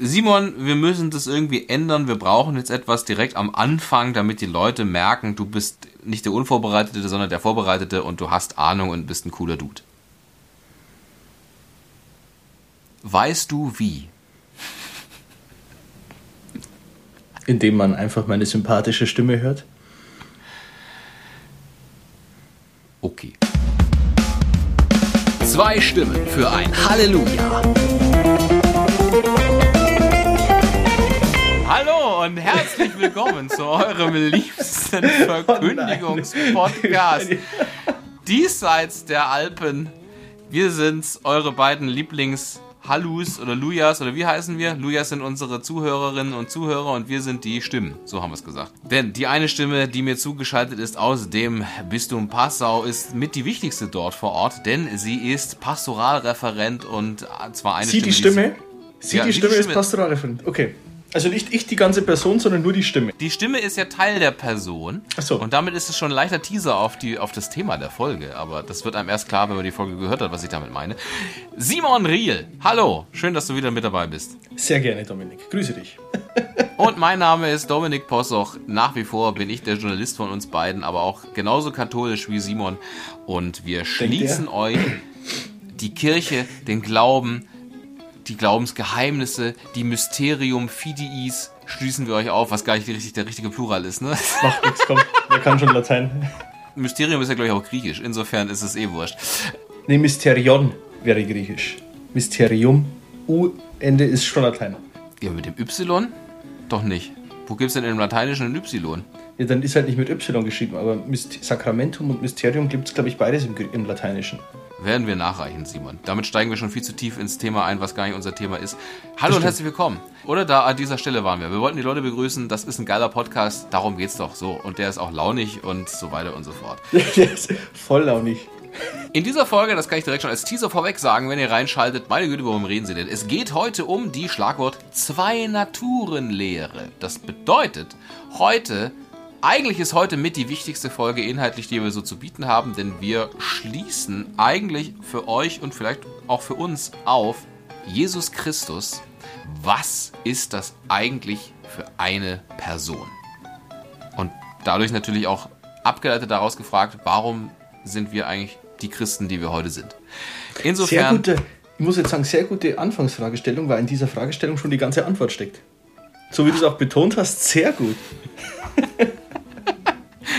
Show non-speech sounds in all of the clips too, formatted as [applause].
Simon, wir müssen das irgendwie ändern. Wir brauchen jetzt etwas direkt am Anfang, damit die Leute merken, du bist nicht der Unvorbereitete, sondern der Vorbereitete und du hast Ahnung und bist ein cooler Dude. Weißt du wie? Indem man einfach meine sympathische Stimme hört. Okay. Zwei Stimmen für ein Halleluja. Und herzlich willkommen zu eurem liebsten Verkündigungspodcast. Diesseits der Alpen. Wir sind's, eure beiden Lieblings- Hallus oder Lujas oder wie heißen wir? Lujas sind unsere Zuhörerinnen und Zuhörer und wir sind die Stimmen. So haben wir es gesagt. Denn die eine Stimme, die mir zugeschaltet ist aus dem Bistum Passau, ist mit die wichtigste dort vor Ort, denn sie ist Pastoralreferent und zwar eine Sie Stimme. die Stimme? Sie, ja, die sie Stimme ist Pastoralreferent. Okay. Also nicht ich die ganze Person, sondern nur die Stimme. Die Stimme ist ja Teil der Person. Ach so. Und damit ist es schon ein leichter Teaser auf, die, auf das Thema der Folge. Aber das wird einem erst klar, wenn man die Folge gehört hat, was ich damit meine. Simon Riel, hallo. Schön, dass du wieder mit dabei bist. Sehr gerne, Dominik. Grüße dich. [laughs] Und mein Name ist Dominik Possoch. Nach wie vor bin ich der Journalist von uns beiden, aber auch genauso katholisch wie Simon. Und wir schließen er? euch die Kirche, den Glauben, die Glaubensgeheimnisse, die Mysterium Fidiis schließen wir euch auf, was gar nicht richtig, der richtige Plural ist. Ne? [laughs] Macht nichts, komm. Wer kann schon Latein? Mysterium ist ja, glaube ich, auch griechisch. Insofern ist es eh wurscht. Nee, Mysterion wäre griechisch. Mysterium. U-Ende ist schon Latein. Ja, mit dem Y? Doch nicht. Wo gibt es denn im Lateinischen ein Y? Ja, dann ist halt nicht mit Y geschrieben, aber Myst Sakramentum und Mysterium gibt es, glaube ich, beides im, im Lateinischen. Werden wir nachreichen, Simon. Damit steigen wir schon viel zu tief ins Thema ein, was gar nicht unser Thema ist. Hallo und herzlich willkommen. Oder da an dieser Stelle waren wir. Wir wollten die Leute begrüßen. Das ist ein geiler Podcast. Darum geht's doch so. Und der ist auch launig und so weiter und so fort. [laughs] Der ist voll launig. In dieser Folge, das kann ich direkt schon als Teaser vorweg sagen, wenn ihr reinschaltet, meine Güte, worum reden Sie denn? Es geht heute um die Schlagwort Zwei-Naturen-Lehre. Das bedeutet, heute, eigentlich ist heute mit die wichtigste Folge inhaltlich, die wir so zu bieten haben, denn wir schließen eigentlich für euch und vielleicht auch für uns auf Jesus Christus. Was ist das eigentlich für eine Person? Und dadurch natürlich auch abgeleitet daraus gefragt, warum sind wir eigentlich die Christen, die wir heute sind? Sehr Insofern, gute, ich muss jetzt sagen, sehr gute Anfangsfragestellung, weil in dieser Fragestellung schon die ganze Antwort steckt. So wie du es auch betont hast, sehr gut.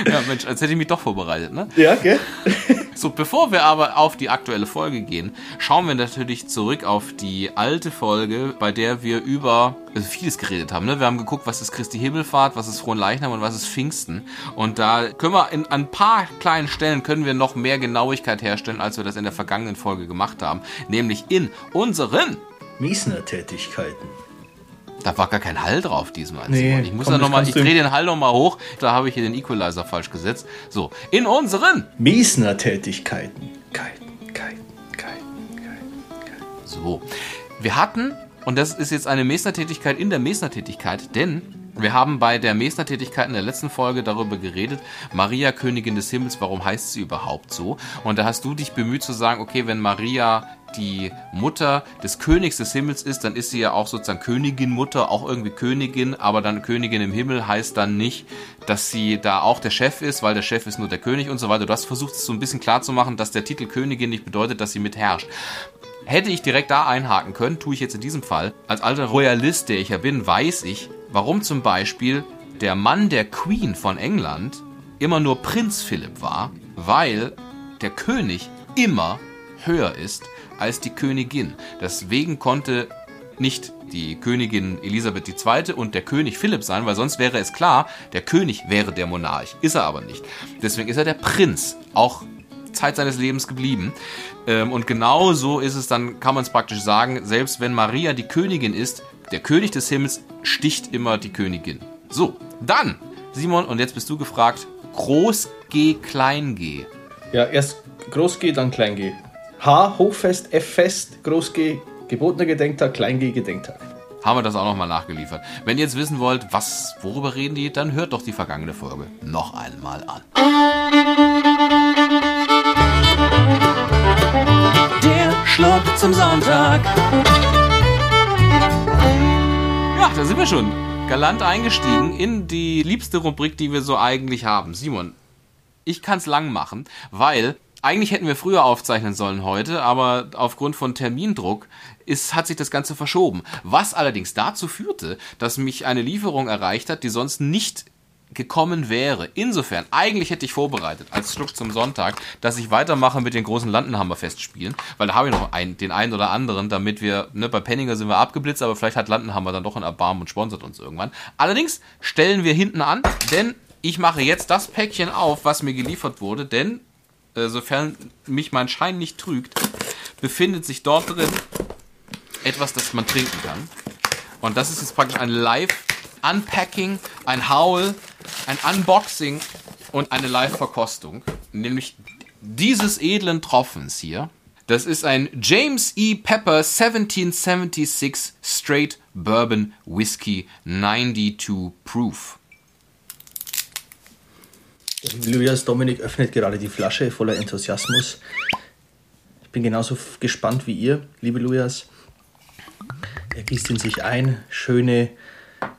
Ja, Mensch, als hätte ich mich doch vorbereitet, ne? Ja, gell? So, bevor wir aber auf die aktuelle Folge gehen, schauen wir natürlich zurück auf die alte Folge, bei der wir über also vieles geredet haben. Ne? Wir haben geguckt, was ist Christi Himmelfahrt, was ist Fronleichnam und was ist Pfingsten. Und da können wir in an ein paar kleinen Stellen können wir noch mehr Genauigkeit herstellen, als wir das in der vergangenen Folge gemacht haben. Nämlich in unseren Miesner-Tätigkeiten. Da war gar kein Hall drauf diesmal. Nee, Simon. ich muss komm, da noch mal, ich drehe den Hall noch mal hoch. Da habe ich hier den Equalizer falsch gesetzt. So, in unseren. Miesner-Tätigkeiten. Keiten, Keiten, Keiten, Keiten, Keiten. So, wir hatten, und das ist jetzt eine Mesner-Tätigkeit in der Mesner-Tätigkeit, denn wir haben bei der Mesner-Tätigkeit in der letzten Folge darüber geredet, Maria, Königin des Himmels, warum heißt sie überhaupt so? Und da hast du dich bemüht zu sagen, okay, wenn Maria die Mutter des Königs des Himmels ist, dann ist sie ja auch sozusagen Königin, Mutter, auch irgendwie Königin, aber dann Königin im Himmel heißt dann nicht, dass sie da auch der Chef ist, weil der Chef ist nur der König und so weiter. Du hast versucht, es so ein bisschen klar zu machen, dass der Titel Königin nicht bedeutet, dass sie mitherrscht. Hätte ich direkt da einhaken können, tue ich jetzt in diesem Fall. Als alter Royalist, der ich ja bin, weiß ich, warum zum Beispiel der Mann der Queen von England immer nur Prinz Philipp war, weil der König immer höher ist als die Königin. Deswegen konnte nicht die Königin Elisabeth II. und der König Philipp sein, weil sonst wäre es klar, der König wäre der Monarch. Ist er aber nicht. Deswegen ist er der Prinz, auch Zeit seines Lebens geblieben. Ähm, und genau so ist es dann, kann man es praktisch sagen, selbst wenn Maria die Königin ist, der König des Himmels sticht immer die Königin. So, dann, Simon, und jetzt bist du gefragt, Groß G, Klein G. Ja, erst Groß G, dann Klein G. H, Hochfest, F fest, Groß G, gebotener Gedenktag, Klein G, Gedenktag. Haben wir das auch nochmal nachgeliefert. Wenn ihr jetzt wissen wollt, was, worüber reden die, dann hört doch die vergangene Folge noch einmal an. Der Schluck zum Sonntag. Ach, da sind wir schon. Galant eingestiegen in die liebste Rubrik, die wir so eigentlich haben. Simon, ich kann es lang machen, weil eigentlich hätten wir früher aufzeichnen sollen heute, aber aufgrund von Termindruck ist, hat sich das Ganze verschoben. Was allerdings dazu führte, dass mich eine Lieferung erreicht hat, die sonst nicht gekommen wäre. Insofern, eigentlich hätte ich vorbereitet, als Schluck zum Sonntag, dass ich weitermache mit den großen Landenhammer-Festspielen, weil da habe ich noch einen, den einen oder anderen, damit wir, ne, bei Penninger sind wir abgeblitzt, aber vielleicht hat Landenhammer dann doch ein Erbarmen und sponsert uns irgendwann. Allerdings stellen wir hinten an, denn ich mache jetzt das Päckchen auf, was mir geliefert wurde, denn, sofern mich mein Schein nicht trügt, befindet sich dort drin etwas, das man trinken kann. Und das ist jetzt praktisch ein Live-Unpacking, ein Howl, ein Unboxing und eine Live-Verkostung. Nämlich dieses edlen Tropfens hier. Das ist ein James E. Pepper 1776 Straight Bourbon Whiskey 92 Proof. Lujas Dominik öffnet gerade die Flasche voller Enthusiasmus. Ich bin genauso gespannt wie ihr, liebe Lujas. Er gießt in sich ein, schöne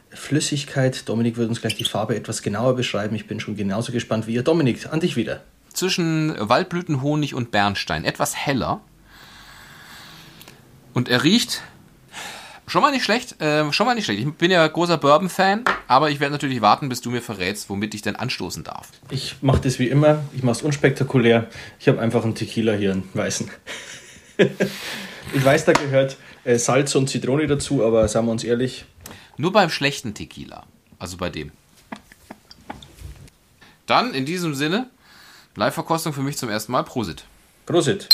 Flüssigkeit. Dominik wird uns gleich die Farbe etwas genauer beschreiben. Ich bin schon genauso gespannt wie ihr. Dominik, an dich wieder. Zwischen Waldblütenhonig und Bernstein. Etwas heller. Und er riecht schon mal nicht schlecht. Äh, schon mal nicht schlecht. Ich bin ja großer Bourbon-Fan, aber ich werde natürlich warten, bis du mir verrätst, womit ich denn anstoßen darf. Ich mache das wie immer. Ich mache es unspektakulär. Ich habe einfach einen Tequila hier, einen weißen. [laughs] ich weiß, da gehört äh, Salz und Zitrone dazu, aber sagen wir uns ehrlich. Nur beim schlechten Tequila. Also bei dem. Dann in diesem Sinne, Live-Verkostung für mich zum ersten Mal. Prosit. Prosit.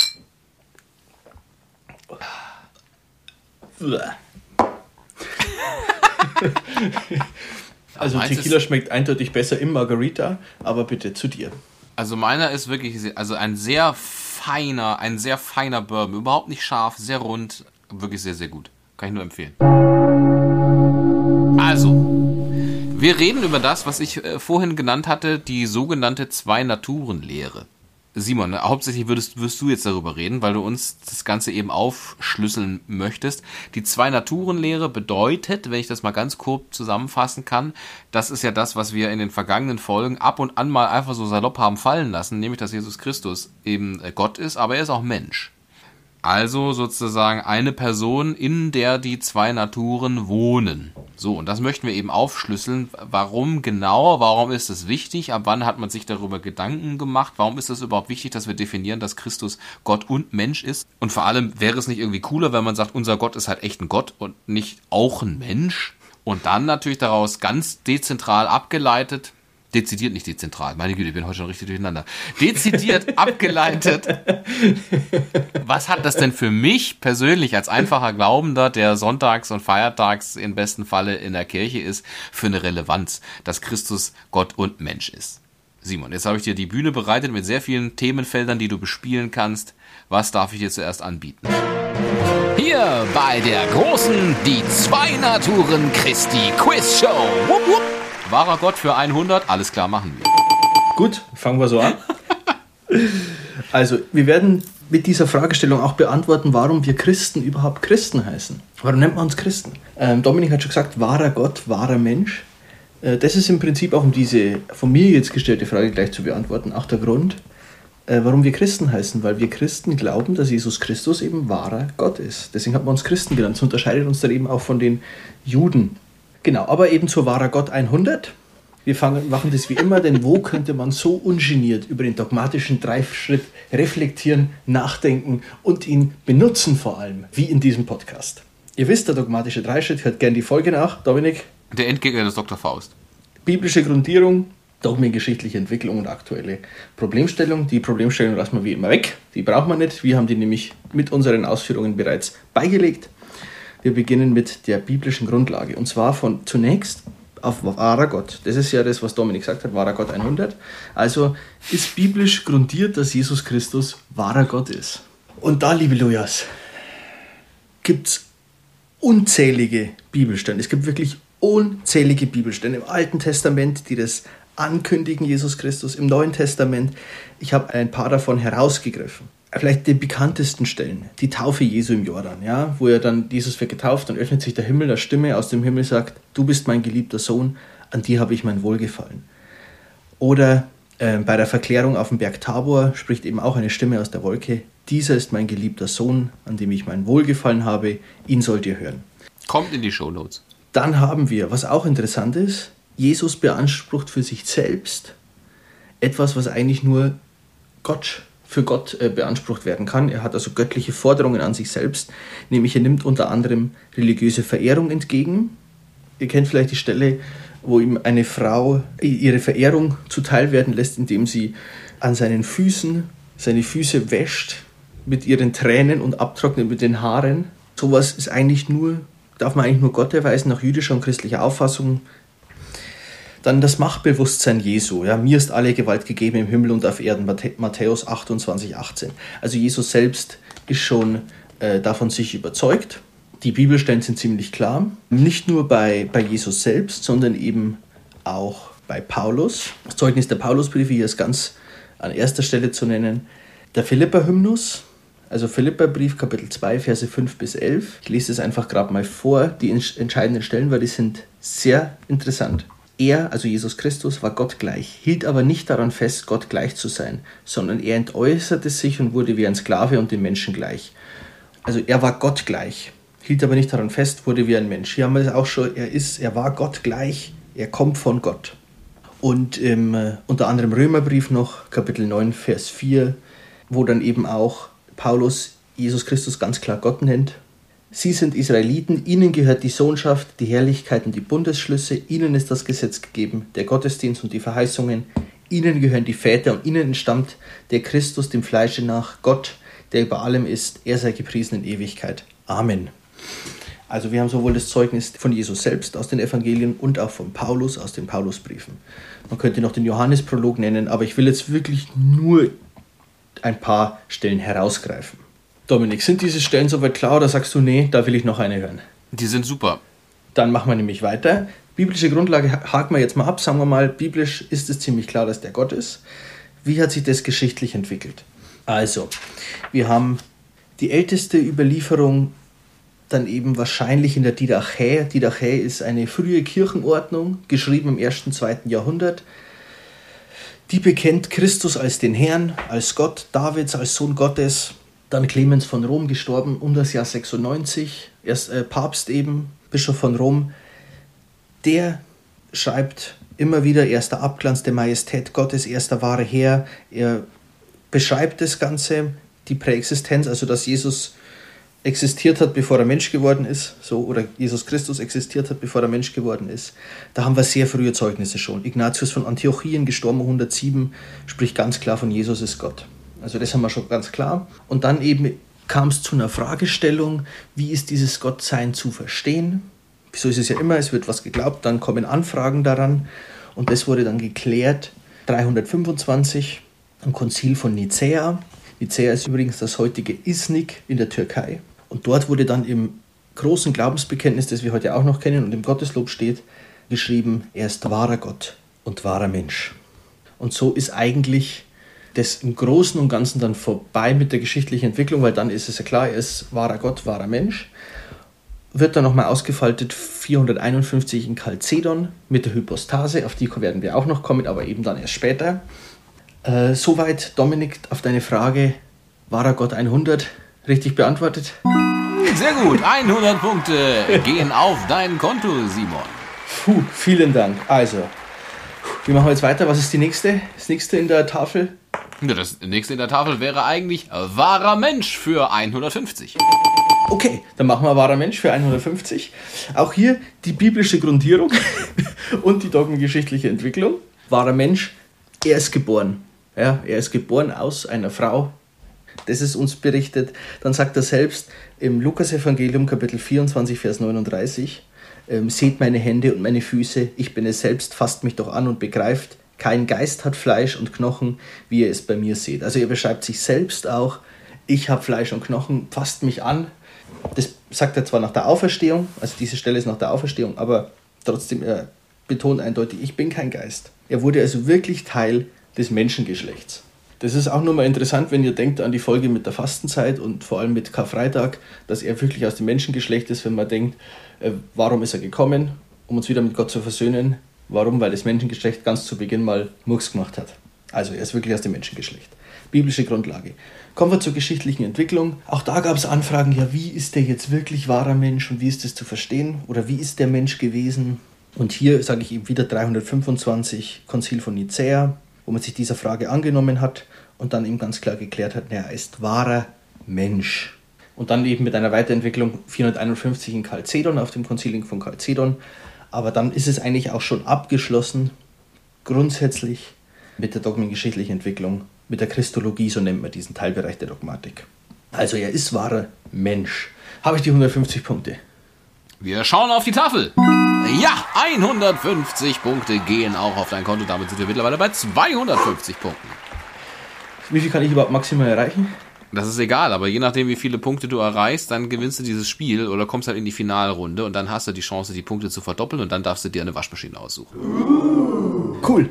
[laughs] also Tequila schmeckt eindeutig besser im Margarita, aber bitte zu dir. Also meiner ist wirklich also ein sehr feiner, ein sehr feiner Bourbon, überhaupt nicht scharf, sehr rund, wirklich sehr sehr gut. Kann ich nur empfehlen. Also, wir reden über das, was ich äh, vorhin genannt hatte, die sogenannte Zwei-Naturen-Lehre. Simon, hauptsächlich würdest, wirst du jetzt darüber reden, weil du uns das Ganze eben aufschlüsseln möchtest. Die Zwei-Naturen-Lehre bedeutet, wenn ich das mal ganz kurz zusammenfassen kann, das ist ja das, was wir in den vergangenen Folgen ab und an mal einfach so salopp haben fallen lassen, nämlich dass Jesus Christus eben äh, Gott ist, aber er ist auch Mensch. Also sozusagen eine Person, in der die zwei Naturen wohnen. So, und das möchten wir eben aufschlüsseln. Warum genau? Warum ist es wichtig? Ab wann hat man sich darüber Gedanken gemacht? Warum ist es überhaupt wichtig, dass wir definieren, dass Christus Gott und Mensch ist? Und vor allem wäre es nicht irgendwie cooler, wenn man sagt, unser Gott ist halt echt ein Gott und nicht auch ein Mensch? Und dann natürlich daraus ganz dezentral abgeleitet, dezidiert nicht dezentral. Meine Güte, ich bin heute schon richtig durcheinander. Dezidiert [laughs] abgeleitet. Was hat das denn für mich persönlich als einfacher Glaubender, der sonntags und feiertags im besten Falle in der Kirche ist, für eine Relevanz, dass Christus Gott und Mensch ist? Simon, jetzt habe ich dir die Bühne bereitet mit sehr vielen Themenfeldern, die du bespielen kannst. Was darf ich dir zuerst anbieten? Hier bei der großen Die zwei Naturen Christi Quiz Show. Wupp, wupp. Wahrer Gott für 100, alles klar, machen wir. Gut, fangen wir so an. [laughs] Also, wir werden mit dieser Fragestellung auch beantworten, warum wir Christen überhaupt Christen heißen. Warum nennt man uns Christen? Ähm, Dominik hat schon gesagt, wahrer Gott, wahrer Mensch. Äh, das ist im Prinzip auch, um diese von mir jetzt gestellte Frage gleich zu beantworten, auch der Grund, äh, warum wir Christen heißen. Weil wir Christen glauben, dass Jesus Christus eben wahrer Gott ist. Deswegen hat man uns Christen genannt. Das unterscheidet uns dann eben auch von den Juden. Genau, aber eben zu wahrer Gott 100. Wir fangen, machen das wie immer, denn wo könnte man so ungeniert über den dogmatischen Dreischritt reflektieren, nachdenken und ihn benutzen vor allem, wie in diesem Podcast. Ihr wisst, der dogmatische Dreischritt, hört gerne die Folge nach. Dominik? Der Endgegner des Dr. Faust. Biblische Grundierung, dogmengeschichtliche Entwicklung und aktuelle Problemstellung. Die Problemstellung lassen wir wie immer weg. Die braucht man nicht. Wir haben die nämlich mit unseren Ausführungen bereits beigelegt. Wir beginnen mit der biblischen Grundlage und zwar von zunächst auf wahrer Gott. Das ist ja das, was Dominik gesagt hat, wahrer Gott 100. Also ist biblisch grundiert, dass Jesus Christus wahrer Gott ist. Und da, liebe Lujas, gibt es unzählige Bibelstellen. Es gibt wirklich unzählige Bibelstellen im Alten Testament, die das ankündigen, Jesus Christus, im Neuen Testament. Ich habe ein paar davon herausgegriffen. Vielleicht die bekanntesten Stellen, die Taufe Jesu im Jordan, ja, wo er dann Jesus wird getauft und öffnet sich der Himmel, eine Stimme aus dem Himmel sagt, du bist mein geliebter Sohn, an dir habe ich mein Wohlgefallen. Oder äh, bei der Verklärung auf dem Berg Tabor spricht eben auch eine Stimme aus der Wolke, dieser ist mein geliebter Sohn, an dem ich mein Wohlgefallen habe, ihn sollt ihr hören. Kommt in die Shownotes. Dann haben wir, was auch interessant ist, Jesus beansprucht für sich selbst etwas, was eigentlich nur Gott für Gott äh, beansprucht werden kann. Er hat also göttliche Forderungen an sich selbst, nämlich er nimmt unter anderem religiöse Verehrung entgegen. Ihr kennt vielleicht die Stelle, wo ihm eine Frau ihre Verehrung zuteil werden lässt, indem sie an seinen Füßen seine Füße wäscht mit ihren Tränen und abtrocknet mit den Haaren. Sowas ist eigentlich nur, darf man eigentlich nur Gott erweisen nach jüdischer und christlicher Auffassung. Dann das Machtbewusstsein Jesu. Ja, mir ist alle Gewalt gegeben im Himmel und auf Erden. Matthäus 28, 18. Also Jesus selbst ist schon äh, davon sich überzeugt. Die Bibelstellen sind ziemlich klar. Nicht nur bei, bei Jesus selbst, sondern eben auch bei Paulus. Das Zeugnis der Paulusbriefe hier ist ganz an erster Stelle zu nennen. Der Philippa-Hymnus, also Philippa-Brief, Kapitel 2, Verse 5 bis 11. Ich lese es einfach gerade mal vor. Die entscheidenden Stellen, weil die sind sehr interessant. Er, also Jesus Christus, war Gott gleich, hielt aber nicht daran fest, Gott gleich zu sein, sondern er entäußerte sich und wurde wie ein Sklave und den Menschen gleich. Also er war Gott gleich, hielt aber nicht daran fest, wurde wie ein Mensch. Hier haben wir es auch schon, er ist, er war Gott gleich, er kommt von Gott. Und im, äh, unter anderem Römerbrief noch, Kapitel 9, Vers 4, wo dann eben auch Paulus Jesus Christus ganz klar Gott nennt Sie sind Israeliten, ihnen gehört die Sohnschaft, die Herrlichkeit und die Bundesschlüsse, ihnen ist das Gesetz gegeben, der Gottesdienst und die Verheißungen, ihnen gehören die Väter und ihnen entstammt der Christus dem Fleische nach, Gott, der über allem ist, er sei gepriesen in Ewigkeit. Amen. Also wir haben sowohl das Zeugnis von Jesus selbst aus den Evangelien und auch von Paulus aus den Paulusbriefen. Man könnte noch den Johannesprolog nennen, aber ich will jetzt wirklich nur ein paar Stellen herausgreifen. Dominik, sind diese Stellen soweit klar oder sagst du, nee, da will ich noch eine hören? Die sind super. Dann machen wir nämlich weiter. Biblische Grundlage haken wir jetzt mal ab. Sagen wir mal, biblisch ist es ziemlich klar, dass der Gott ist. Wie hat sich das geschichtlich entwickelt? Also, wir haben die älteste Überlieferung dann eben wahrscheinlich in der Didache. Didache ist eine frühe Kirchenordnung, geschrieben im 1. und 2. Jahrhundert. Die bekennt Christus als den Herrn, als Gott, Davids als Sohn Gottes, dann Clemens von Rom gestorben um das Jahr 96, erst äh, Papst eben, Bischof von Rom. Der schreibt immer wieder erster Abglanz der Majestät Gottes, erster wahre Herr. Er beschreibt das Ganze, die Präexistenz, also dass Jesus existiert hat, bevor er Mensch geworden ist, so oder Jesus Christus existiert hat, bevor er Mensch geworden ist. Da haben wir sehr frühe Zeugnisse schon. Ignatius von Antiochien, gestorben 107, spricht ganz klar von Jesus ist Gott. Also das haben wir schon ganz klar. Und dann eben kam es zu einer Fragestellung, wie ist dieses Gottsein zu verstehen? So ist es ja immer, es wird was geglaubt, dann kommen Anfragen daran. Und das wurde dann geklärt 325 am Konzil von Nicäa. Nicäa ist übrigens das heutige Iznik in der Türkei. Und dort wurde dann im großen Glaubensbekenntnis, das wir heute auch noch kennen und im Gotteslob steht, geschrieben, er ist wahrer Gott und wahrer Mensch. Und so ist eigentlich das im Großen und Ganzen dann vorbei mit der geschichtlichen Entwicklung, weil dann ist es ja klar, er ist wahrer Gott, wahrer Mensch. Wird dann nochmal ausgefaltet 451 in Chalcedon mit der Hypostase, auf die werden wir auch noch kommen, aber eben dann erst später. Äh, soweit, Dominik, auf deine Frage, wahrer Gott 100, richtig beantwortet? Sehr gut, 100 Punkte gehen auf dein Konto, Simon. Puh, vielen Dank. Also, wie machen wir jetzt weiter? Was ist die nächste? Das nächste in der Tafel? Das nächste in der Tafel wäre eigentlich wahrer Mensch für 150. Okay, dann machen wir wahrer Mensch für 150. Auch hier die biblische Grundierung [laughs] und die dogmengeschichtliche Entwicklung. Wahrer Mensch, er ist geboren. Ja, er ist geboren aus einer Frau. Das ist uns berichtet. Dann sagt er selbst im Lukasevangelium Kapitel 24, Vers 39, ähm, seht meine Hände und meine Füße, ich bin es selbst, fasst mich doch an und begreift, kein Geist hat Fleisch und Knochen, wie ihr es bei mir seht. Also er beschreibt sich selbst auch, ich habe Fleisch und Knochen, fasst mich an. Das sagt er zwar nach der Auferstehung, also diese Stelle ist nach der Auferstehung, aber trotzdem er betont eindeutig, ich bin kein Geist. Er wurde also wirklich Teil des Menschengeschlechts. Das ist auch nur mal interessant, wenn ihr denkt an die Folge mit der Fastenzeit und vor allem mit Karfreitag, dass er wirklich aus dem Menschengeschlecht ist, wenn man denkt, äh, warum ist er gekommen, um uns wieder mit Gott zu versöhnen? Warum? Weil das Menschengeschlecht ganz zu Beginn mal Murks gemacht hat. Also er ist wirklich aus dem Menschengeschlecht. Biblische Grundlage. Kommen wir zur geschichtlichen Entwicklung. Auch da gab es Anfragen, ja, wie ist der jetzt wirklich wahrer Mensch und wie ist das zu verstehen? Oder wie ist der Mensch gewesen? Und hier sage ich eben wieder 325 Konzil von Nicäa, wo man sich dieser Frage angenommen hat und dann eben ganz klar geklärt hat, er ist wahrer Mensch. Und dann eben mit einer Weiterentwicklung 451 in Chalcedon auf dem Konzil von Chalcedon. Aber dann ist es eigentlich auch schon abgeschlossen, grundsätzlich mit der dogmengeschichtlichen Entwicklung, mit der Christologie, so nennt man diesen Teilbereich der Dogmatik. Also er ist wahrer Mensch. Habe ich die 150 Punkte? Wir schauen auf die Tafel. Ja, 150 Punkte gehen auch auf dein Konto. Damit sind wir mittlerweile bei 250 Punkten. Wie viel kann ich überhaupt maximal erreichen? Das ist egal, aber je nachdem, wie viele Punkte du erreichst, dann gewinnst du dieses Spiel oder kommst halt in die Finalrunde und dann hast du die Chance, die Punkte zu verdoppeln und dann darfst du dir eine Waschmaschine aussuchen. Cool.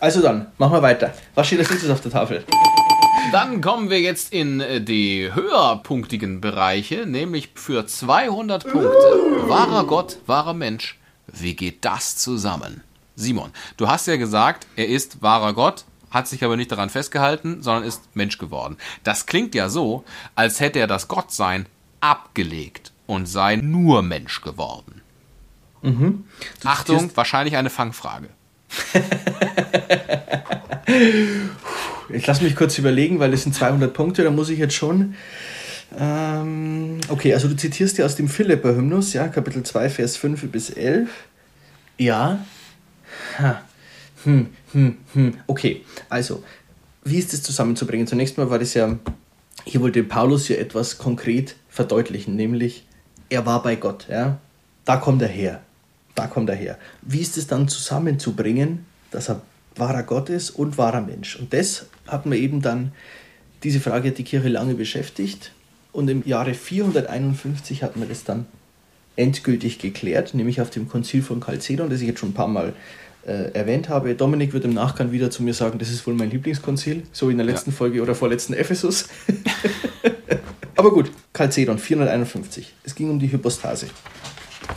Also dann, machen wir weiter. Was steht als nächstes auf der Tafel? Dann kommen wir jetzt in äh, die höherpunktigen Bereiche, nämlich für 200 Punkte. Wahrer Gott, wahrer Mensch. Wie geht das zusammen? Simon, du hast ja gesagt, er ist wahrer Gott, hat sich aber nicht daran festgehalten, sondern ist Mensch geworden. Das klingt ja so, als hätte er das Gottsein abgelegt und sei nur Mensch geworden. Mhm. Achtung, wahrscheinlich eine Fangfrage. [laughs] ich lasse mich kurz überlegen, weil es sind 200 Punkte, da muss ich jetzt schon. Ähm, okay, also du zitierst ja aus dem Philipper-Hymnus, ja, Kapitel 2, Vers 5 bis 11. Ja. Ha. Hm, hm, hm. Okay, also, wie ist das zusammenzubringen? Zunächst mal war das ja, hier wollte Paulus ja etwas konkret verdeutlichen, nämlich, er war bei Gott, ja. Da kommt er her. Da kommt er her. Wie ist es dann zusammenzubringen, dass er wahrer Gott ist und wahrer Mensch? Und das hat man eben dann, diese Frage hat die Kirche lange beschäftigt. Und im Jahre 451 hat man das dann endgültig geklärt, nämlich auf dem Konzil von Chalcedon, das ich jetzt schon ein paar Mal äh, erwähnt habe. Dominik wird im Nachgang wieder zu mir sagen, das ist wohl mein Lieblingskonzil, so wie in der letzten ja. Folge oder vorletzten Ephesus. [laughs] Aber gut, Chalcedon 451. Es ging um die Hypostase.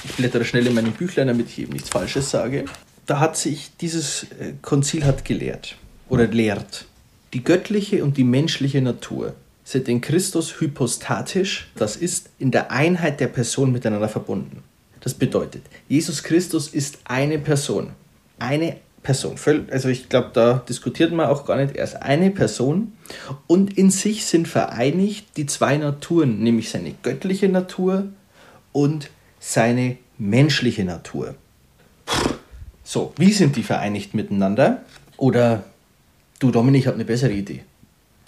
Ich blättere schnell in meinem Büchlein, damit ich eben nichts Falsches sage. Da hat sich dieses äh, Konzil hat gelehrt oder lehrt. Die göttliche und die menschliche Natur sind in Christus hypostatisch, das ist in der Einheit der Person miteinander verbunden. Das bedeutet, Jesus Christus ist eine Person. Eine Person. Also ich glaube, da diskutiert man auch gar nicht. Er ist eine Person und in sich sind vereinigt die zwei Naturen, nämlich seine göttliche Natur und seine menschliche Natur. So, wie sind die vereinigt miteinander? Oder du, Dominik, ich habe eine bessere Idee.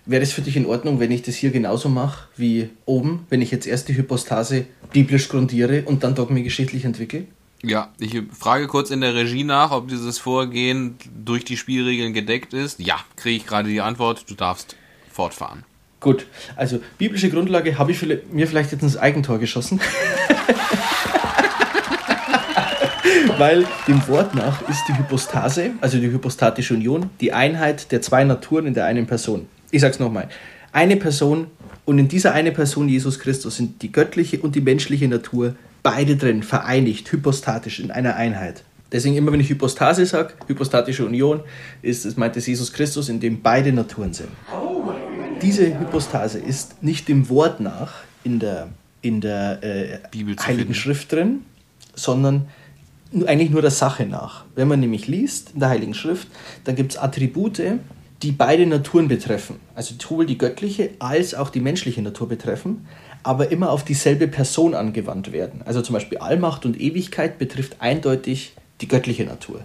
Wäre es für dich in Ordnung, wenn ich das hier genauso mache wie oben, wenn ich jetzt erst die Hypostase biblisch grundiere und dann dogmengeschichtlich entwickle? Ja, ich frage kurz in der Regie nach, ob dieses Vorgehen durch die Spielregeln gedeckt ist. Ja, kriege ich gerade die Antwort, du darfst fortfahren. Gut, also biblische Grundlage habe ich mir vielleicht jetzt ins Eigentor geschossen. [laughs] Weil dem Wort nach ist die Hypostase, also die hypostatische Union, die Einheit der zwei Naturen in der einen Person. Ich sage es nochmal. Eine Person und in dieser eine Person Jesus Christus sind die göttliche und die menschliche Natur beide drin, vereinigt, hypostatisch in einer Einheit. Deswegen immer, wenn ich Hypostase sage, hypostatische Union, ist es meint es Jesus Christus, in dem beide Naturen sind. Diese Hypostase ist nicht dem Wort nach in der, in der äh, Heiligen Schrift drin, sondern eigentlich nur der Sache nach. Wenn man nämlich liest in der Heiligen Schrift, dann gibt es Attribute, die beide Naturen betreffen. Also sowohl die göttliche als auch die menschliche Natur betreffen, aber immer auf dieselbe Person angewandt werden. Also zum Beispiel Allmacht und Ewigkeit betrifft eindeutig die göttliche Natur.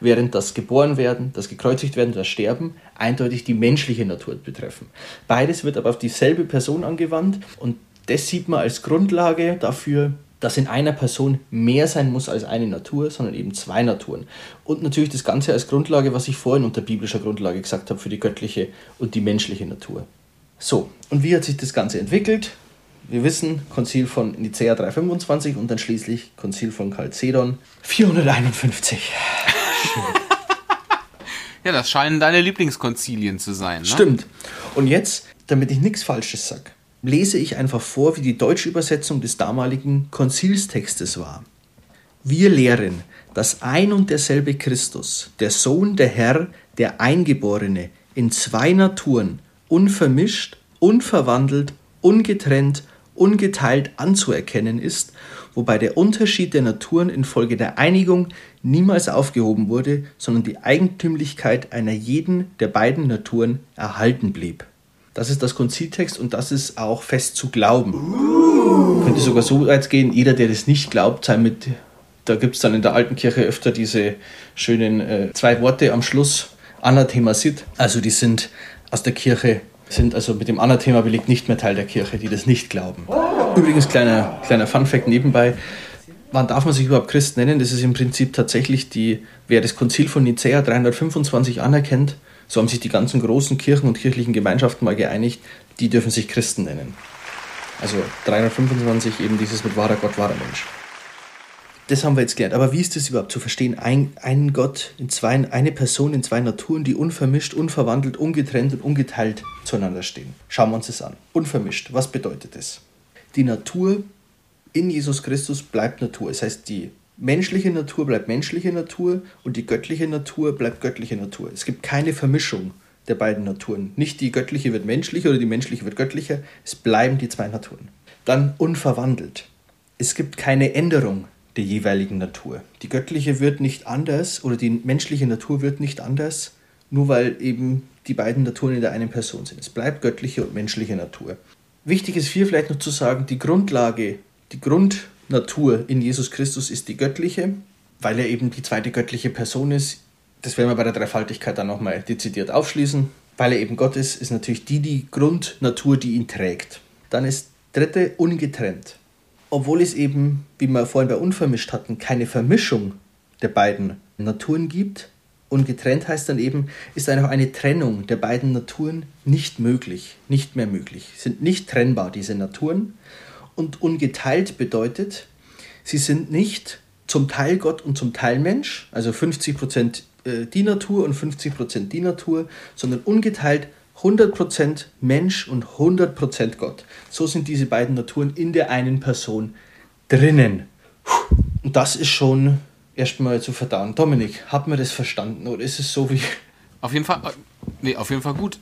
Während das Geborenwerden, das gekreuzigt werden, das Sterben eindeutig die menschliche Natur betreffen. Beides wird aber auf dieselbe Person angewandt und das sieht man als Grundlage dafür, dass in einer Person mehr sein muss als eine Natur, sondern eben zwei Naturen. Und natürlich das Ganze als Grundlage, was ich vorhin unter biblischer Grundlage gesagt habe, für die göttliche und die menschliche Natur. So, und wie hat sich das Ganze entwickelt? Wir wissen, Konzil von Nicea 325 und dann schließlich Konzil von Chalcedon 451. [laughs] Ja, das scheinen deine Lieblingskonzilien zu sein. Ne? Stimmt. Und jetzt, damit ich nichts Falsches sage, lese ich einfach vor, wie die deutsche Übersetzung des damaligen Konzilstextes war. Wir lehren, dass ein und derselbe Christus, der Sohn, der Herr, der Eingeborene, in zwei Naturen, unvermischt, unverwandelt, ungetrennt, ungeteilt anzuerkennen ist, wobei der Unterschied der Naturen infolge der Einigung niemals aufgehoben wurde, sondern die Eigentümlichkeit einer jeden der beiden Naturen erhalten blieb. Das ist das Konziltext und das ist auch fest zu glauben. Könnte sogar so weit gehen, jeder, der das nicht glaubt, sei mit, da gibt es dann in der alten Kirche öfter diese schönen äh, zwei Worte am Schluss, Anathema sit, also die sind aus der Kirche, sind also mit dem Anathema belegt nicht mehr Teil der Kirche, die das nicht glauben. Übrigens, kleiner, kleiner Funfact nebenbei, wann darf man sich überhaupt Christ nennen? Das ist im Prinzip tatsächlich die, wer das Konzil von Nicäa 325 anerkennt, so haben sich die ganzen großen Kirchen und kirchlichen Gemeinschaften mal geeinigt, die dürfen sich Christen nennen. Also 325 eben dieses mit wahrer Gott, wahrer Mensch. Das haben wir jetzt gelernt. Aber wie ist das überhaupt zu verstehen? Ein, ein Gott in zwei, eine Person in zwei Naturen, die unvermischt, unverwandelt, ungetrennt und ungeteilt zueinander stehen. Schauen wir uns das an. Unvermischt. Was bedeutet das? Die Natur in Jesus Christus bleibt Natur. Das heißt, die menschliche Natur bleibt menschliche Natur und die göttliche Natur bleibt göttliche Natur. Es gibt keine Vermischung der beiden Naturen. Nicht die göttliche wird menschlicher oder die menschliche wird göttlicher. Es bleiben die zwei Naturen. Dann unverwandelt. Es gibt keine Änderung der jeweiligen Natur. Die göttliche wird nicht anders oder die menschliche Natur wird nicht anders, nur weil eben die beiden Naturen in der einen Person sind. Es bleibt göttliche und menschliche Natur. Wichtig ist hier vielleicht noch zu sagen, die Grundlage, die Grund Natur in Jesus Christus ist die göttliche, weil er eben die zweite göttliche Person ist. Das werden wir bei der Dreifaltigkeit dann nochmal dezidiert aufschließen. Weil er eben Gott ist, ist natürlich die die Grundnatur, die ihn trägt. Dann ist dritte ungetrennt. Obwohl es eben, wie wir vorhin bei unvermischt hatten, keine Vermischung der beiden Naturen gibt, ungetrennt heißt dann eben, ist einfach eine Trennung der beiden Naturen nicht möglich, nicht mehr möglich, sind nicht trennbar, diese Naturen. Und ungeteilt bedeutet, sie sind nicht zum Teil Gott und zum Teil Mensch, also 50% äh, die Natur und 50% die Natur, sondern ungeteilt 100% Mensch und 100% Gott. So sind diese beiden Naturen in der einen Person drinnen. Und das ist schon erstmal zu verdauen. Dominik, hat man das verstanden oder ist es so wie. Auf jeden Fall, äh, nee, auf jeden Fall gut.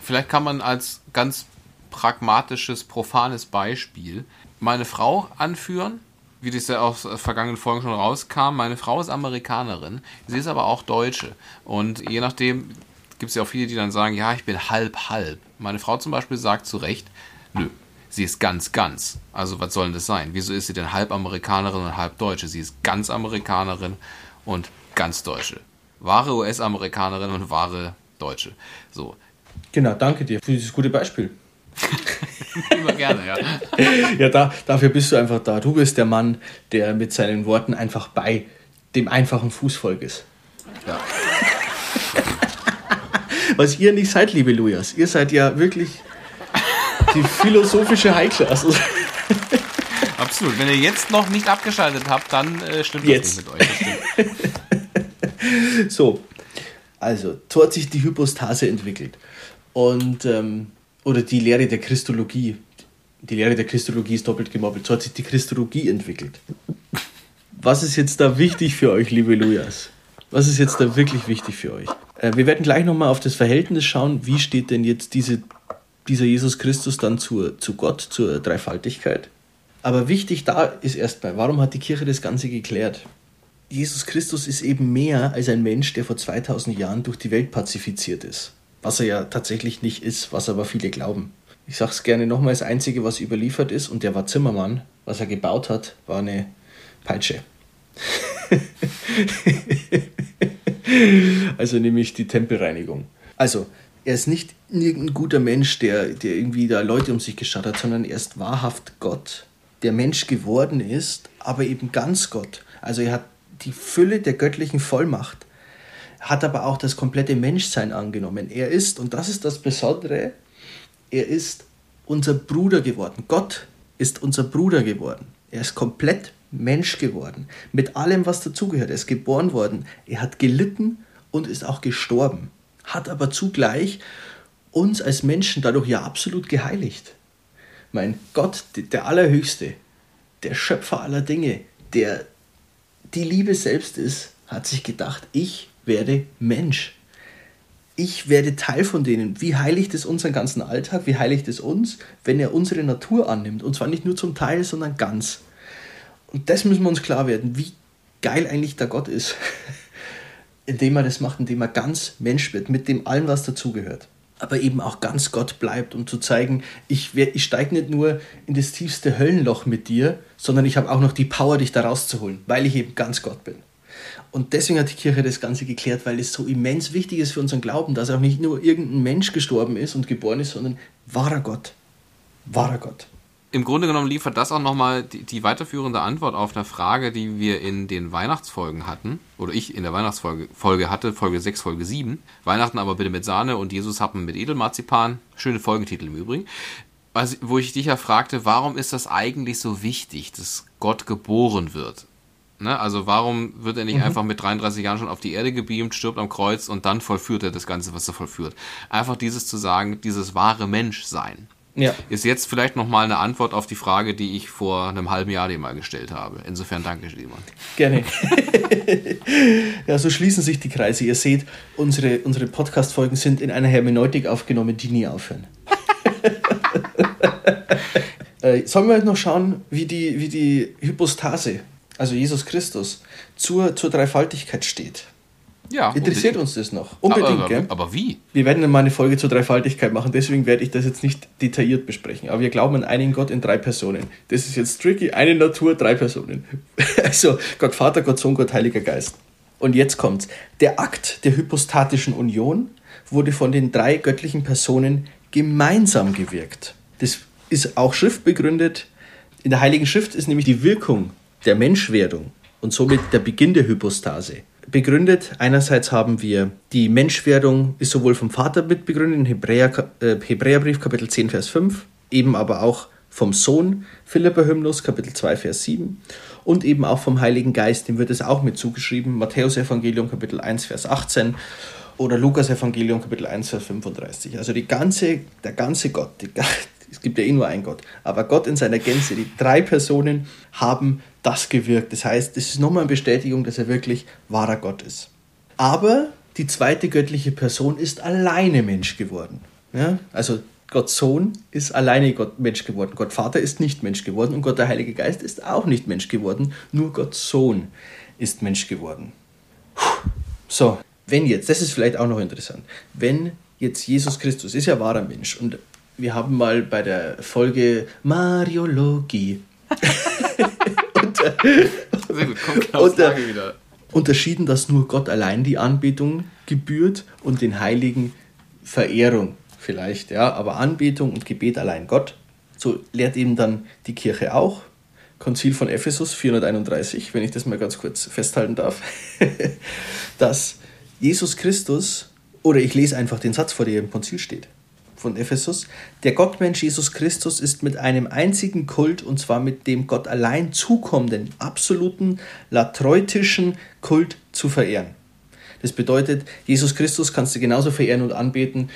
Vielleicht kann man als ganz pragmatisches, profanes Beispiel meine Frau anführen, wie das ja aus vergangenen Folgen schon rauskam. Meine Frau ist Amerikanerin, sie ist aber auch Deutsche. Und je nachdem gibt es ja auch viele, die dann sagen, ja, ich bin halb, halb. Meine Frau zum Beispiel sagt zu Recht, nö, sie ist ganz, ganz. Also was soll denn das sein? Wieso ist sie denn halb Amerikanerin und halb Deutsche? Sie ist ganz Amerikanerin und ganz Deutsche. Wahre US-Amerikanerin und wahre Deutsche. So. Genau, danke dir für dieses gute Beispiel. [laughs] Immer gerne, ja. [laughs] ja, da, dafür bist du einfach da. Du bist der Mann, der mit seinen Worten einfach bei dem einfachen Fußvolk ist. Ja. Was ihr nicht seid, liebe Lujas. Ihr seid ja wirklich die philosophische Highklasse. [laughs] Absolut. Wenn ihr jetzt noch nicht abgeschaltet habt, dann äh, stimmt jetzt. das nicht mit euch. [laughs] so, also, so hat sich die Hypostase entwickelt. Und ähm, oder die Lehre der Christologie. Die Lehre der Christologie ist doppelt gemoppelt. So hat sich die Christologie entwickelt. Was ist jetzt da wichtig für euch, liebe Lujas? Was ist jetzt da wirklich wichtig für euch? Äh, wir werden gleich nochmal auf das Verhältnis schauen. Wie steht denn jetzt diese, dieser Jesus Christus dann zur, zu Gott, zur Dreifaltigkeit? Aber wichtig da ist erstmal, warum hat die Kirche das Ganze geklärt? Jesus Christus ist eben mehr als ein Mensch, der vor 2000 Jahren durch die Welt pazifiziert ist was er ja tatsächlich nicht ist, was aber viele glauben. Ich sage es gerne nochmal, das Einzige, was überliefert ist, und der war Zimmermann, was er gebaut hat, war eine Peitsche. [laughs] also nämlich die Tempelreinigung. Also, er ist nicht irgendein guter Mensch, der, der irgendwie da Leute um sich geschaut hat, sondern er ist wahrhaft Gott, der Mensch geworden ist, aber eben ganz Gott. Also er hat die Fülle der göttlichen Vollmacht hat aber auch das komplette Menschsein angenommen. Er ist, und das ist das Besondere, er ist unser Bruder geworden. Gott ist unser Bruder geworden. Er ist komplett Mensch geworden. Mit allem, was dazugehört. Er ist geboren worden. Er hat gelitten und ist auch gestorben, hat aber zugleich uns als Menschen dadurch ja absolut geheiligt. Mein Gott, der Allerhöchste, der Schöpfer aller Dinge, der die Liebe selbst ist, hat sich gedacht, ich werde Mensch. Ich werde Teil von denen. Wie heiligt es unseren ganzen Alltag? Wie heiligt es uns, wenn er unsere Natur annimmt? Und zwar nicht nur zum Teil, sondern ganz. Und das müssen wir uns klar werden, wie geil eigentlich der Gott ist. [laughs] indem er das macht, indem er ganz Mensch wird, mit dem allem, was dazugehört. Aber eben auch ganz Gott bleibt, um zu zeigen, ich, ich steige nicht nur in das tiefste Höllenloch mit dir, sondern ich habe auch noch die Power, dich da rauszuholen, weil ich eben ganz Gott bin. Und deswegen hat die Kirche das Ganze geklärt, weil es so immens wichtig ist für unseren Glauben, dass auch nicht nur irgendein Mensch gestorben ist und geboren ist, sondern wahrer Gott. Wahrer Gott im Grunde genommen liefert das auch nochmal die, die weiterführende Antwort auf eine Frage, die wir in den Weihnachtsfolgen hatten, oder ich in der Weihnachtsfolge Folge hatte, Folge 6, Folge 7. Weihnachten aber bitte mit Sahne und Jesus Happen mit Edelmarzipan. Schöne Folgentitel im Übrigen. Also, wo ich dich ja fragte, warum ist das eigentlich so wichtig, dass Gott geboren wird? Ne? Also warum wird er nicht mhm. einfach mit 33 Jahren schon auf die Erde gebeamt, stirbt am Kreuz und dann vollführt er das Ganze, was er vollführt? Einfach dieses zu sagen, dieses wahre Menschsein. Ja. Ist jetzt vielleicht nochmal eine Antwort auf die Frage, die ich vor einem halben Jahr dir mal gestellt habe. Insofern danke, Simon. Gerne. [laughs] ja, so schließen sich die Kreise. Ihr seht, unsere, unsere Podcast-Folgen sind in einer Hermeneutik aufgenommen, die nie aufhören. [laughs] äh, sollen wir jetzt noch schauen, wie die, wie die Hypostase, also Jesus Christus, zur, zur Dreifaltigkeit steht? Ja, Interessiert unbedingt. uns das noch? Unbedingt, aber, gell? Aber wie? Wir werden dann mal eine Folge zur Dreifaltigkeit machen, deswegen werde ich das jetzt nicht detailliert besprechen. Aber wir glauben an einen Gott in drei Personen. Das ist jetzt tricky. Eine Natur, drei Personen. [laughs] also Gott Vater, Gott Sohn, Gott Heiliger Geist. Und jetzt kommt's. Der Akt der hypostatischen Union wurde von den drei göttlichen Personen gemeinsam gewirkt. Das ist auch schriftbegründet. In der Heiligen Schrift ist nämlich die Wirkung der Menschwerdung und somit der Beginn der Hypostase begründet. Einerseits haben wir die Menschwerdung, ist sowohl vom Vater mit begründet, in Hebräer, äh, Hebräerbrief Kapitel 10, Vers 5, eben aber auch vom Sohn, Philipper Hymnus, Kapitel 2, Vers 7 und eben auch vom Heiligen Geist, dem wird es auch mit zugeschrieben, Matthäus Evangelium, Kapitel 1, Vers 18 oder Lukas Evangelium, Kapitel 1, Vers 35. Also die ganze, der ganze Gott, die, [laughs] es gibt ja eh nur einen Gott, aber Gott in seiner Gänze, die drei Personen haben das gewirkt. Das heißt, es ist nochmal eine Bestätigung, dass er wirklich wahrer Gott ist. Aber die zweite göttliche Person ist alleine Mensch geworden. Ja? Also Gott Sohn ist alleine Gott Mensch geworden. Gott Vater ist nicht Mensch geworden und Gott der Heilige Geist ist auch nicht Mensch geworden. Nur Gott Sohn ist Mensch geworden. So, wenn jetzt, das ist vielleicht auch noch interessant, wenn jetzt Jesus Christus ist ja wahrer Mensch und wir haben mal bei der Folge Mariologie [laughs] [laughs] [laughs] Sehr gut, kommt unter, wieder. unterschieden, dass nur Gott allein die Anbetung gebührt und den Heiligen Verehrung vielleicht, ja, aber Anbetung und Gebet allein Gott. So lehrt eben dann die Kirche auch. Konzil von Ephesus 431, wenn ich das mal ganz kurz festhalten darf, [laughs] dass Jesus Christus, oder ich lese einfach den Satz vor, der im Konzil steht von Ephesus. Der Gottmensch Jesus Christus ist mit einem einzigen Kult, und zwar mit dem Gott allein zukommenden, absoluten, latreutischen Kult zu verehren. Das bedeutet, Jesus Christus kannst du genauso verehren und anbeten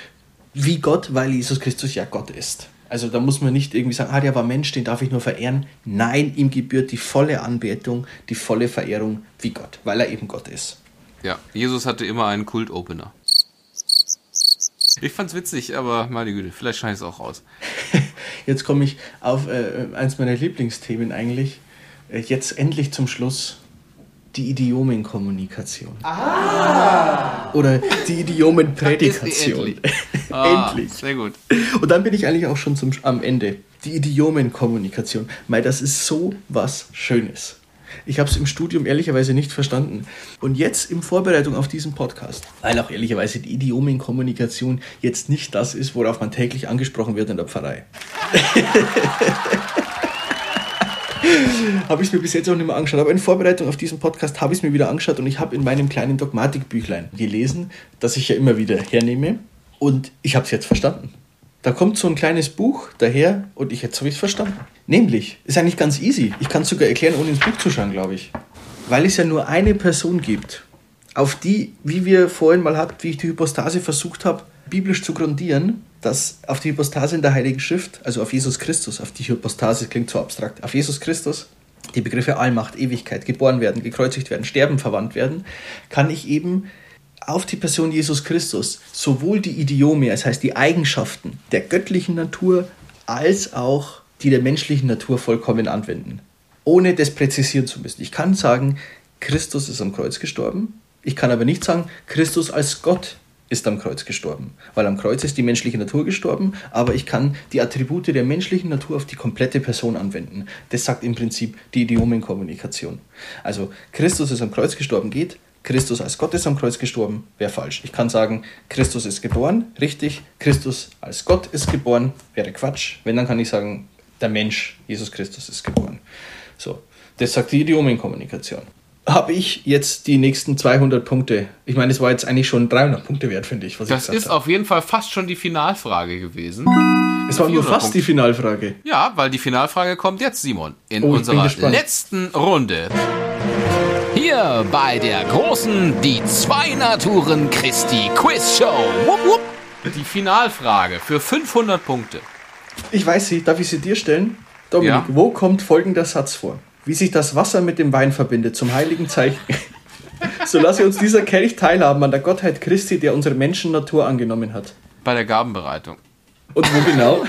wie Gott, weil Jesus Christus ja Gott ist. Also da muss man nicht irgendwie sagen, ah, der war Mensch, den darf ich nur verehren. Nein, ihm gebührt die volle Anbetung, die volle Verehrung wie Gott, weil er eben Gott ist. Ja, Jesus hatte immer einen Kult-Opener. Ich fand's witzig, aber meine Güte, vielleicht scheint es auch raus. [laughs] Jetzt komme ich auf äh, eins meiner Lieblingsthemen eigentlich. Äh, jetzt endlich zum Schluss die Idiomenkommunikation. Ah! Oder die Idiomenprädikation. endlich. [laughs] Ah, endlich. Sehr gut. Und dann bin ich eigentlich auch schon zum, am Ende. Die Idiomenkommunikation. Weil das ist so was Schönes. Ich habe es im Studium ehrlicherweise nicht verstanden. Und jetzt in Vorbereitung auf diesen Podcast, weil auch ehrlicherweise die Idiomenkommunikation jetzt nicht das ist, worauf man täglich angesprochen wird in der Pfarrei. [laughs] habe ich es mir bis jetzt auch nicht mehr angeschaut. Aber in Vorbereitung auf diesen Podcast habe ich es mir wieder angeschaut und ich habe in meinem kleinen Dogmatikbüchlein gelesen, das ich ja immer wieder hernehme. Und ich habe es jetzt verstanden. Da kommt so ein kleines Buch daher und ich jetzt habe ich es verstanden. Nämlich, ist eigentlich ganz easy. Ich kann es sogar erklären, ohne ins Buch zu schauen, glaube ich. Weil es ja nur eine Person gibt, auf die, wie wir vorhin mal hatten, wie ich die Hypostase versucht habe, biblisch zu grundieren, dass auf die Hypostase in der Heiligen Schrift, also auf Jesus Christus, auf die Hypostase klingt so abstrakt, auf Jesus Christus, die Begriffe Allmacht, Ewigkeit, geboren werden, gekreuzigt werden, sterben verwandt werden, kann ich eben auf die Person Jesus Christus sowohl die Idiome, das heißt die Eigenschaften der göttlichen Natur, als auch die der menschlichen Natur vollkommen anwenden, ohne das präzisieren zu müssen. Ich kann sagen, Christus ist am Kreuz gestorben, ich kann aber nicht sagen, Christus als Gott ist am Kreuz gestorben, weil am Kreuz ist die menschliche Natur gestorben, aber ich kann die Attribute der menschlichen Natur auf die komplette Person anwenden. Das sagt im Prinzip die Idiomenkommunikation. Also Christus ist am Kreuz gestorben geht, Christus als Gott ist am Kreuz gestorben, wäre falsch. Ich kann sagen, Christus ist geboren, richtig, Christus als Gott ist geboren, wäre Quatsch. Wenn, dann kann ich sagen, der Mensch, Jesus Christus ist geboren. So, das sagt die Idiomenkommunikation habe ich jetzt die nächsten 200 Punkte. Ich meine, es war jetzt eigentlich schon 300 Punkte wert, finde ich. Was das ich ist habe. auf jeden Fall fast schon die Finalfrage gewesen. Es war nur fast Punkte. die Finalfrage. Ja, weil die Finalfrage kommt jetzt, Simon, in oh, unserer letzten Runde. Hier bei der großen Die zwei Naturen Christi Quiz Show. Wupp, wupp. Die Finalfrage für 500 Punkte. Ich weiß sie, darf ich sie dir stellen? Dominik, ja? wo kommt folgender Satz vor? wie sich das Wasser mit dem Wein verbindet, zum heiligen Zeichen. [laughs] so lasse uns dieser Kelch teilhaben an der Gottheit Christi, der unsere Menschennatur angenommen hat. Bei der Gabenbereitung. Und wo genau?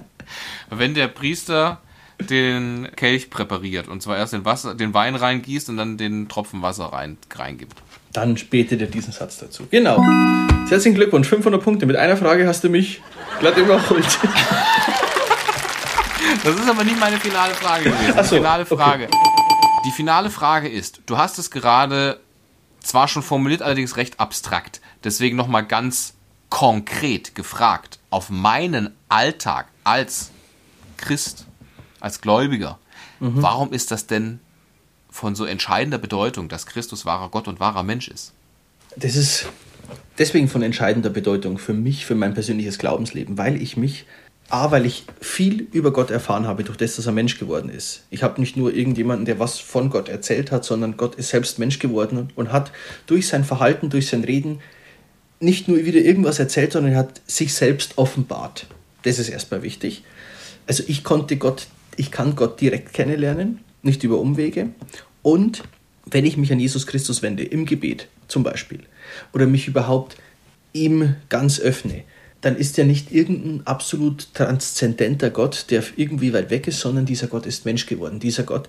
[laughs] Wenn der Priester den Kelch präpariert und zwar erst den, Wasser, den Wein reingießt und dann den Tropfen Wasser rein, reingibt. Dann betet er diesen Satz dazu. Genau. Herzlichen Glückwunsch, 500 Punkte. Mit einer Frage hast du mich glatt überholt. [laughs] Das ist aber nicht meine finale Frage gewesen. Ach so, finale Frage. Okay. Die finale Frage ist, du hast es gerade zwar schon formuliert, allerdings recht abstrakt. Deswegen nochmal ganz konkret gefragt, auf meinen Alltag als Christ, als Gläubiger, mhm. warum ist das denn von so entscheidender Bedeutung, dass Christus wahrer Gott und wahrer Mensch ist? Das ist deswegen von entscheidender Bedeutung für mich, für mein persönliches Glaubensleben, weil ich mich A, weil ich viel über Gott erfahren habe, durch das, dass er Mensch geworden ist. Ich habe nicht nur irgendjemanden, der was von Gott erzählt hat, sondern Gott ist selbst Mensch geworden und hat durch sein Verhalten, durch sein Reden nicht nur wieder irgendwas erzählt, sondern er hat sich selbst offenbart. Das ist erstmal wichtig. Also ich konnte Gott, ich kann Gott direkt kennenlernen, nicht über Umwege. Und wenn ich mich an Jesus Christus wende, im Gebet zum Beispiel, oder mich überhaupt ihm ganz öffne, dann ist er nicht irgendein absolut transzendenter Gott, der irgendwie weit weg ist, sondern dieser Gott ist Mensch geworden. Dieser Gott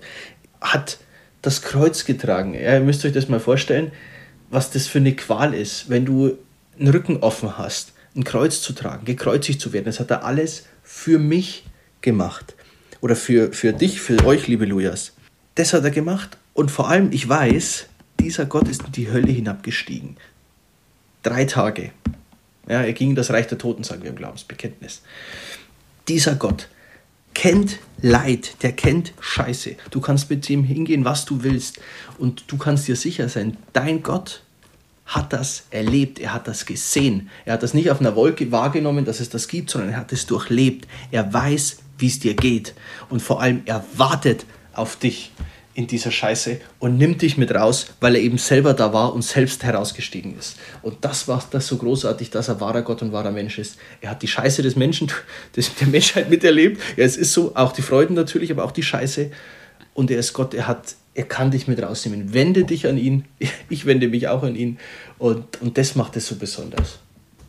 hat das Kreuz getragen. Ja, ihr müsst euch das mal vorstellen, was das für eine Qual ist, wenn du einen Rücken offen hast, ein Kreuz zu tragen, gekreuzigt zu werden. Das hat er alles für mich gemacht. Oder für, für dich, für euch, liebe Lujas. Das hat er gemacht. Und vor allem, ich weiß, dieser Gott ist in die Hölle hinabgestiegen. Drei Tage. Ja, er ging in das Reich der Toten, sagen wir im Glaubensbekenntnis. Dieser Gott kennt Leid, der kennt Scheiße. Du kannst mit ihm hingehen, was du willst. Und du kannst dir sicher sein, dein Gott hat das erlebt, er hat das gesehen. Er hat das nicht auf einer Wolke wahrgenommen, dass es das gibt, sondern er hat es durchlebt. Er weiß, wie es dir geht. Und vor allem, er wartet auf dich in dieser Scheiße und nimmt dich mit raus, weil er eben selber da war und selbst herausgestiegen ist. Und das war das so großartig, dass er wahrer Gott und wahrer Mensch ist. Er hat die Scheiße des Menschen, [laughs] des, der Menschheit miterlebt. Ja, es ist so, auch die Freuden natürlich, aber auch die Scheiße. Und er ist Gott, er hat, er kann dich mit rausnehmen. Wende dich an ihn. [laughs] Ich wende mich auch an ihn. Und, und das macht es so besonders.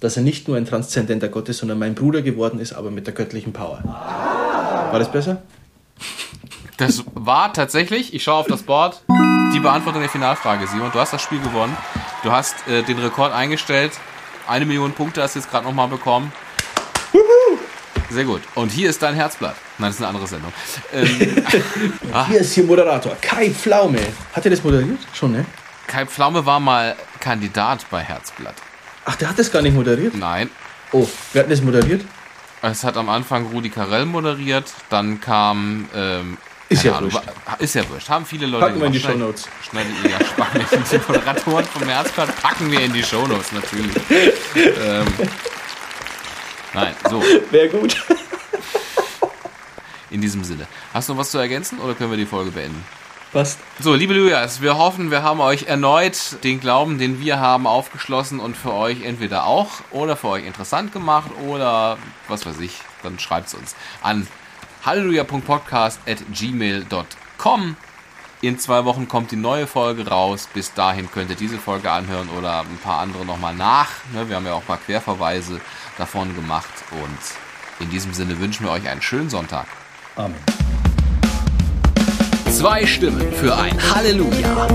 Dass er nicht nur ein transzendenter Gott ist, sondern mein Bruder geworden ist, aber mit der göttlichen Power. War das besser? Das war tatsächlich, ich schaue auf das Board, die Beantwortung der Finalfrage, Simon. Du hast das Spiel gewonnen. Du hast äh, den Rekord eingestellt. Eine Million Punkte hast du jetzt gerade nochmal bekommen. Sehr gut. Und hier ist dein Herzblatt. Nein, das ist eine andere Sendung. Ähm, [laughs] ah. Hier ist hier Moderator. Kai Pflaume. Hat er das moderiert? Schon, ne? Kai Pflaume war mal Kandidat bei Herzblatt. Ach, der hat das gar nicht moderiert? Nein. Oh, wer hat das moderiert? Es hat am Anfang Rudi Carell moderiert, dann kam ähm, ist ja, wurscht. Ist ja wurscht. Haben viele Leute Packen wir in die Shownotes. Schneidet ihr ja spannend. [laughs] Die Moderatoren vom Herzblatt packen wir in die Shownotes natürlich. ähm, nein, so. Wäre gut. In diesem Sinne. Hast du noch was zu ergänzen oder können wir die Folge beenden? Passt. So, liebe Lujas, wir hoffen, wir haben euch erneut den Glauben, den wir haben, aufgeschlossen und für euch entweder auch oder für euch interessant gemacht oder was weiß ich, dann schreibt es uns an halleluja.podcast.gmail.com. In zwei Wochen kommt die neue Folge raus. Bis dahin könnt ihr diese Folge anhören oder ein paar andere nochmal nach. Ne, wir haben ja auch ein paar Querverweise davon gemacht. Und in diesem Sinne wünschen wir euch einen schönen Sonntag. Amen. Zwei Stimmen für ein Halleluja.